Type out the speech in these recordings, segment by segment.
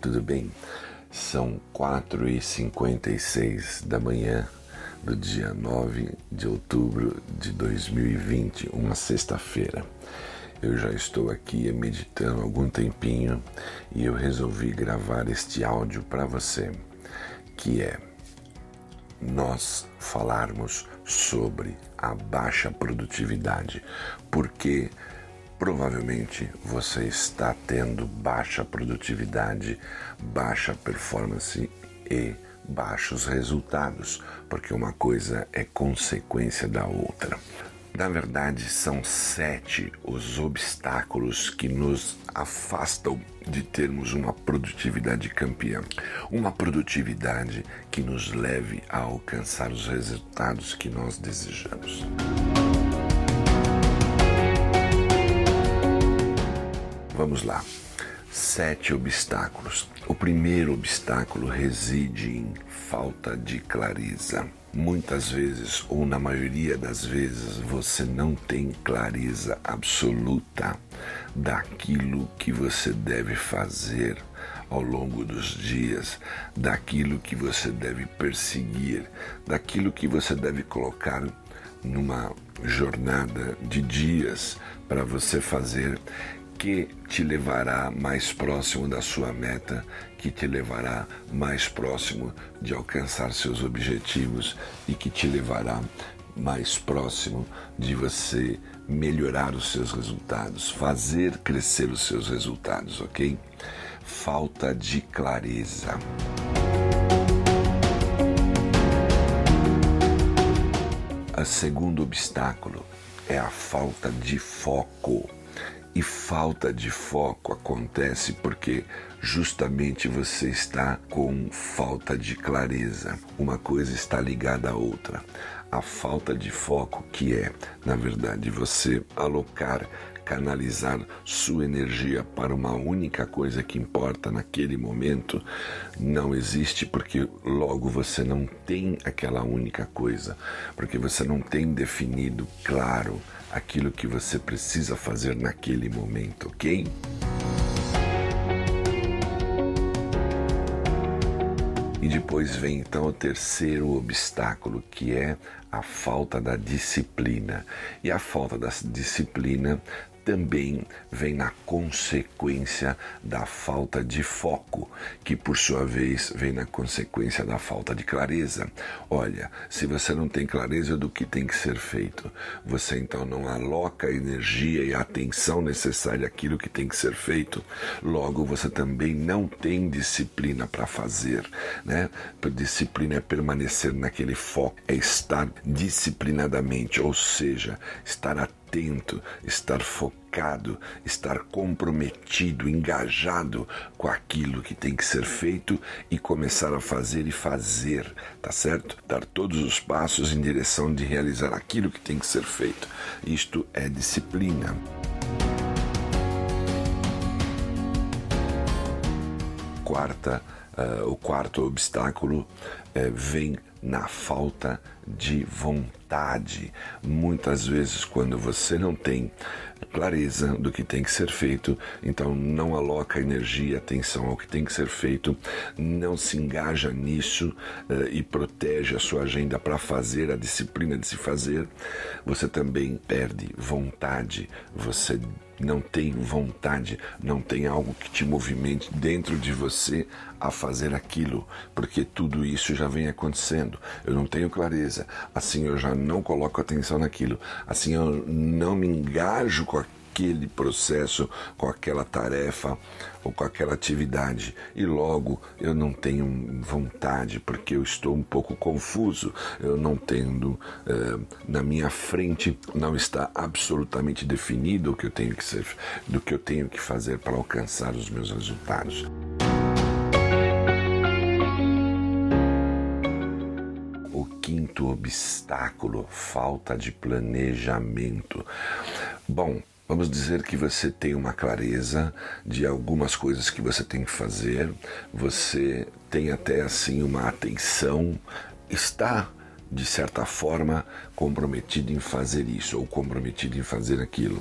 tudo bem? São 4h56 da manhã do dia 9 de outubro de 2020, uma sexta-feira. Eu já estou aqui meditando algum tempinho e eu resolvi gravar este áudio para você, que é nós falarmos sobre a baixa produtividade, porque provavelmente você está tendo baixa produtividade, baixa performance e baixos resultados, porque uma coisa é consequência da outra. Na verdade, são sete os obstáculos que nos afastam de termos uma produtividade campeã. Uma produtividade que nos leve a alcançar os resultados que nós desejamos. Vamos lá. Sete obstáculos. O primeiro obstáculo reside em falta de clareza. Muitas vezes, ou na maioria das vezes, você não tem clareza absoluta daquilo que você deve fazer ao longo dos dias, daquilo que você deve perseguir, daquilo que você deve colocar numa jornada de dias para você fazer que te levará mais próximo da sua meta, que te levará mais próximo de alcançar seus objetivos e que te levará mais próximo de você melhorar os seus resultados, fazer crescer os seus resultados, ok? Falta de clareza. O segundo obstáculo é a falta de foco. E falta de foco acontece porque justamente você está com falta de clareza. Uma coisa está ligada à outra. A falta de foco, que é, na verdade, você alocar, canalizar sua energia para uma única coisa que importa naquele momento, não existe porque logo você não tem aquela única coisa, porque você não tem definido claro aquilo que você precisa fazer naquele momento, ok? E depois vem então o terceiro obstáculo, que é a falta da disciplina. E a falta da disciplina também vem na consequência da falta de foco, que por sua vez vem na consequência da falta de clareza. Olha, se você não tem clareza do que tem que ser feito, você então não aloca a energia e a atenção necessária àquilo que tem que ser feito, logo você também não tem disciplina para fazer, né? Disciplina é permanecer naquele foco, é estar disciplinadamente, ou seja, estar atento atento, estar focado, estar comprometido, engajado com aquilo que tem que ser feito e começar a fazer e fazer, tá certo? Dar todos os passos em direção de realizar aquilo que tem que ser feito. Isto é disciplina. Quarta, uh, o quarto obstáculo uh, vem na falta de vontade. Muitas vezes, quando você não tem clareza do que tem que ser feito, então não aloca energia, atenção ao que tem que ser feito, não se engaja nisso uh, e protege a sua agenda para fazer a disciplina de se fazer, você também perde vontade, você não tem vontade, não tem algo que te movimente dentro de você a fazer aquilo, porque tudo isso já vem acontecendo. Eu não tenho clareza, assim eu já não coloco atenção naquilo, assim eu não me engajo com aquilo aquele processo, com aquela tarefa ou com aquela atividade e logo eu não tenho vontade porque eu estou um pouco confuso, eu não tendo eh, na minha frente não está absolutamente definido o que eu tenho que ser, do que eu tenho que fazer para alcançar os meus resultados. O quinto obstáculo, falta de planejamento. Bom, Vamos dizer que você tem uma clareza de algumas coisas que você tem que fazer, você tem até assim uma atenção, está de certa forma comprometido em fazer isso ou comprometido em fazer aquilo.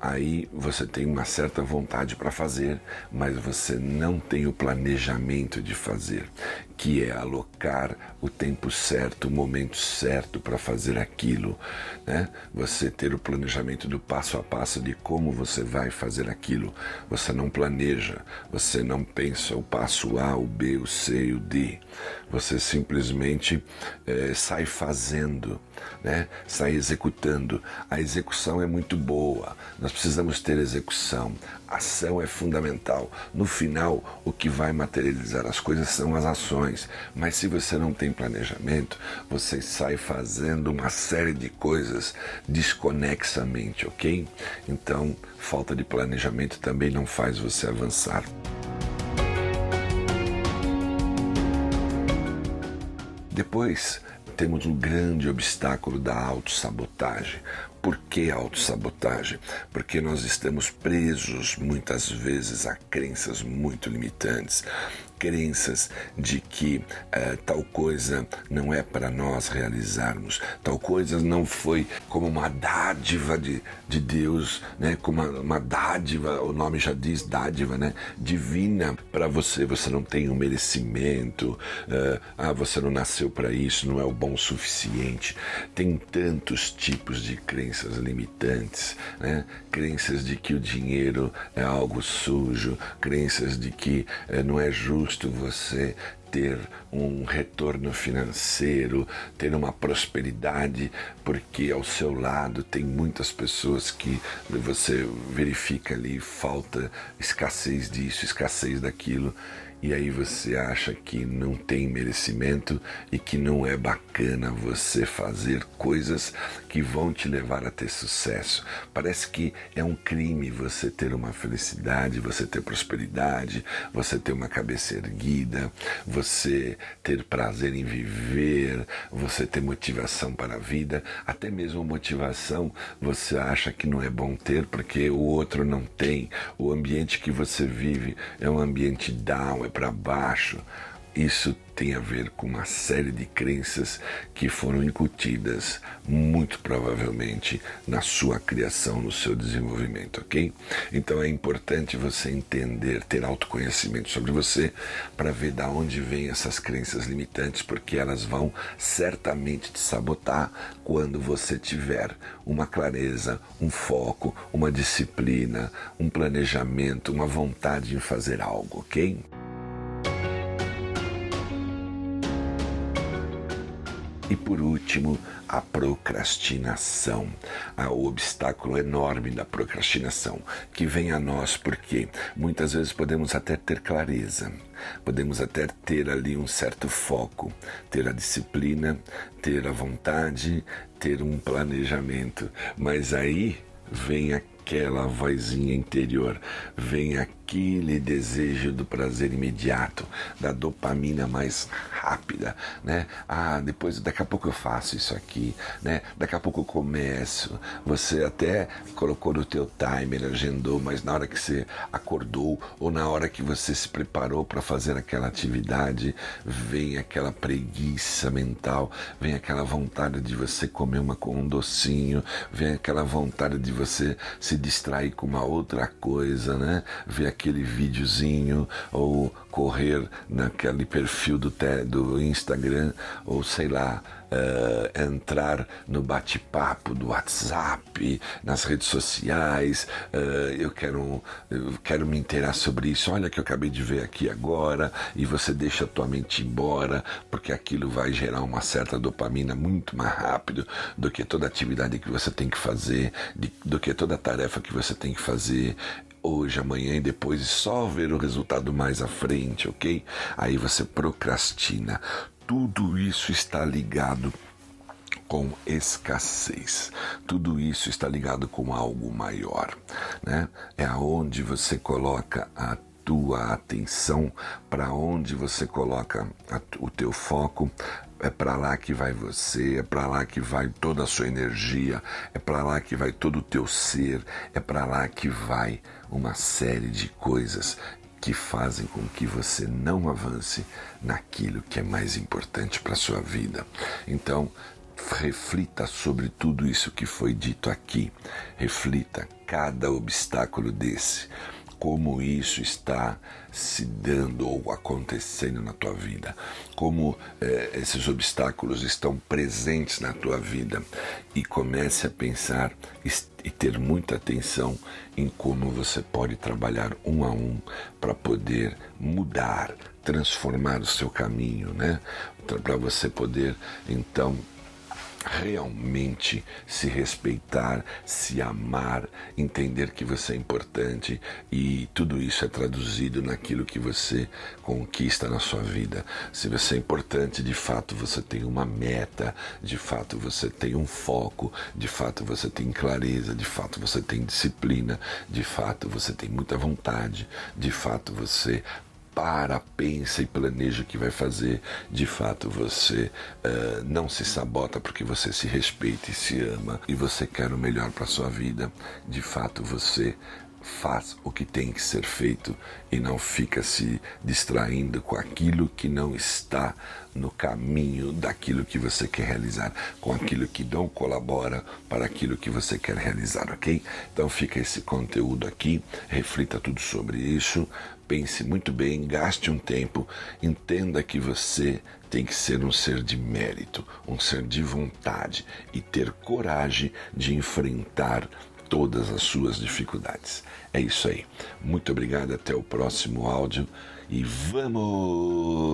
Aí você tem uma certa vontade para fazer, mas você não tem o planejamento de fazer, que é alocar o tempo certo, o momento certo para fazer aquilo, né? Você ter o planejamento do passo a passo de como você vai fazer aquilo. Você não planeja, você não pensa o passo A, o B, o C e o D. Você simplesmente é, sai fazendo, né? sai executando. A execução é muito boa, nós precisamos ter execução. Ação é fundamental. No final, o que vai materializar as coisas são as ações. Mas se você não tem planejamento, você sai fazendo uma série de coisas desconexamente, ok? Então, falta de planejamento também não faz você avançar. Depois, temos um grande obstáculo da autossabotagem. Por que autossabotagem? Porque nós estamos presos muitas vezes a crenças muito limitantes, crenças de que uh, tal coisa não é para nós realizarmos, tal coisa não foi como uma dádiva de, de Deus, né? como uma, uma dádiva, o nome já diz dádiva, né? divina para você. Você não tem o um merecimento, uh, ah, você não nasceu para isso, não é o bom suficiente. Tem tantos tipos de crenças limitantes, né? crenças de que o dinheiro é algo sujo, crenças de que uh, não é justo você ter um retorno financeiro, ter uma prosperidade, porque ao seu lado tem muitas pessoas que você verifica ali falta, escassez disso, escassez daquilo e aí você acha que não tem merecimento e que não é bacana você fazer coisas que vão te levar a ter sucesso. Parece que é um crime você ter uma felicidade, você ter prosperidade, você ter uma cabeça erguida, você ter prazer em viver, você ter motivação para a vida, até mesmo motivação você acha que não é bom ter porque o outro não tem. O ambiente que você vive é um ambiente down, é para baixo. Isso tem a ver com uma série de crenças que foram incutidas, muito provavelmente, na sua criação, no seu desenvolvimento, ok? Então é importante você entender, ter autoconhecimento sobre você, para ver da onde vêm essas crenças limitantes, porque elas vão certamente te sabotar quando você tiver uma clareza, um foco, uma disciplina, um planejamento, uma vontade em fazer algo, ok? E por último, a procrastinação, o obstáculo enorme da procrastinação, que vem a nós porque muitas vezes podemos até ter clareza, podemos até ter ali um certo foco, ter a disciplina, ter a vontade, ter um planejamento, mas aí vem aquela vozinha interior, vem aquele desejo do prazer imediato, da dopamina mais rápida, né? Ah, depois daqui a pouco eu faço isso aqui, né? Daqui a pouco eu começo. Você até colocou no teu timer, agendou, mas na hora que você acordou ou na hora que você se preparou para fazer aquela atividade, vem aquela preguiça mental, vem aquela vontade de você comer uma com um docinho, vem aquela vontade de você se distrair com uma outra coisa, né? Ver aquele videozinho ou correr naquele perfil do, do Instagram ou sei lá, uh, entrar no bate-papo do WhatsApp, nas redes sociais. Uh, eu, quero, eu quero me inteirar sobre isso. Olha que eu acabei de ver aqui agora, e você deixa a tua mente embora, porque aquilo vai gerar uma certa dopamina muito mais rápido do que toda atividade que você tem que fazer, de, do que toda tarefa que você tem que fazer hoje, amanhã e depois e só ver o resultado mais à frente, ok? Aí você procrastina. Tudo isso está ligado com escassez. Tudo isso está ligado com algo maior, né? É aonde você coloca a tua atenção, para onde você coloca a, o teu foco, é para lá que vai você, é para lá que vai toda a sua energia, é para lá que vai todo o teu ser, é para lá que vai uma série de coisas que fazem com que você não avance naquilo que é mais importante para sua vida. Então, reflita sobre tudo isso que foi dito aqui. Reflita cada obstáculo desse como isso está se dando ou acontecendo na tua vida, como eh, esses obstáculos estão presentes na tua vida e comece a pensar e ter muita atenção em como você pode trabalhar um a um para poder mudar, transformar o seu caminho, né? Para você poder então realmente se respeitar, se amar, entender que você é importante e tudo isso é traduzido naquilo que você conquista na sua vida. Se você é importante, de fato você tem uma meta, de fato você tem um foco, de fato você tem clareza, de fato você tem disciplina, de fato você tem muita vontade, de fato você para, pensa e planeja o que vai fazer, de fato você uh, não se sabota porque você se respeita e se ama e você quer o melhor para sua vida, de fato você faz o que tem que ser feito e não fica se distraindo com aquilo que não está no caminho daquilo que você quer realizar, com aquilo que não colabora para aquilo que você quer realizar, ok? Então fica esse conteúdo aqui, reflita tudo sobre isso, pense muito bem, gaste um tempo, entenda que você tem que ser um ser de mérito, um ser de vontade e ter coragem de enfrentar todas as suas dificuldades. É isso aí. Muito obrigado, até o próximo áudio e vamos!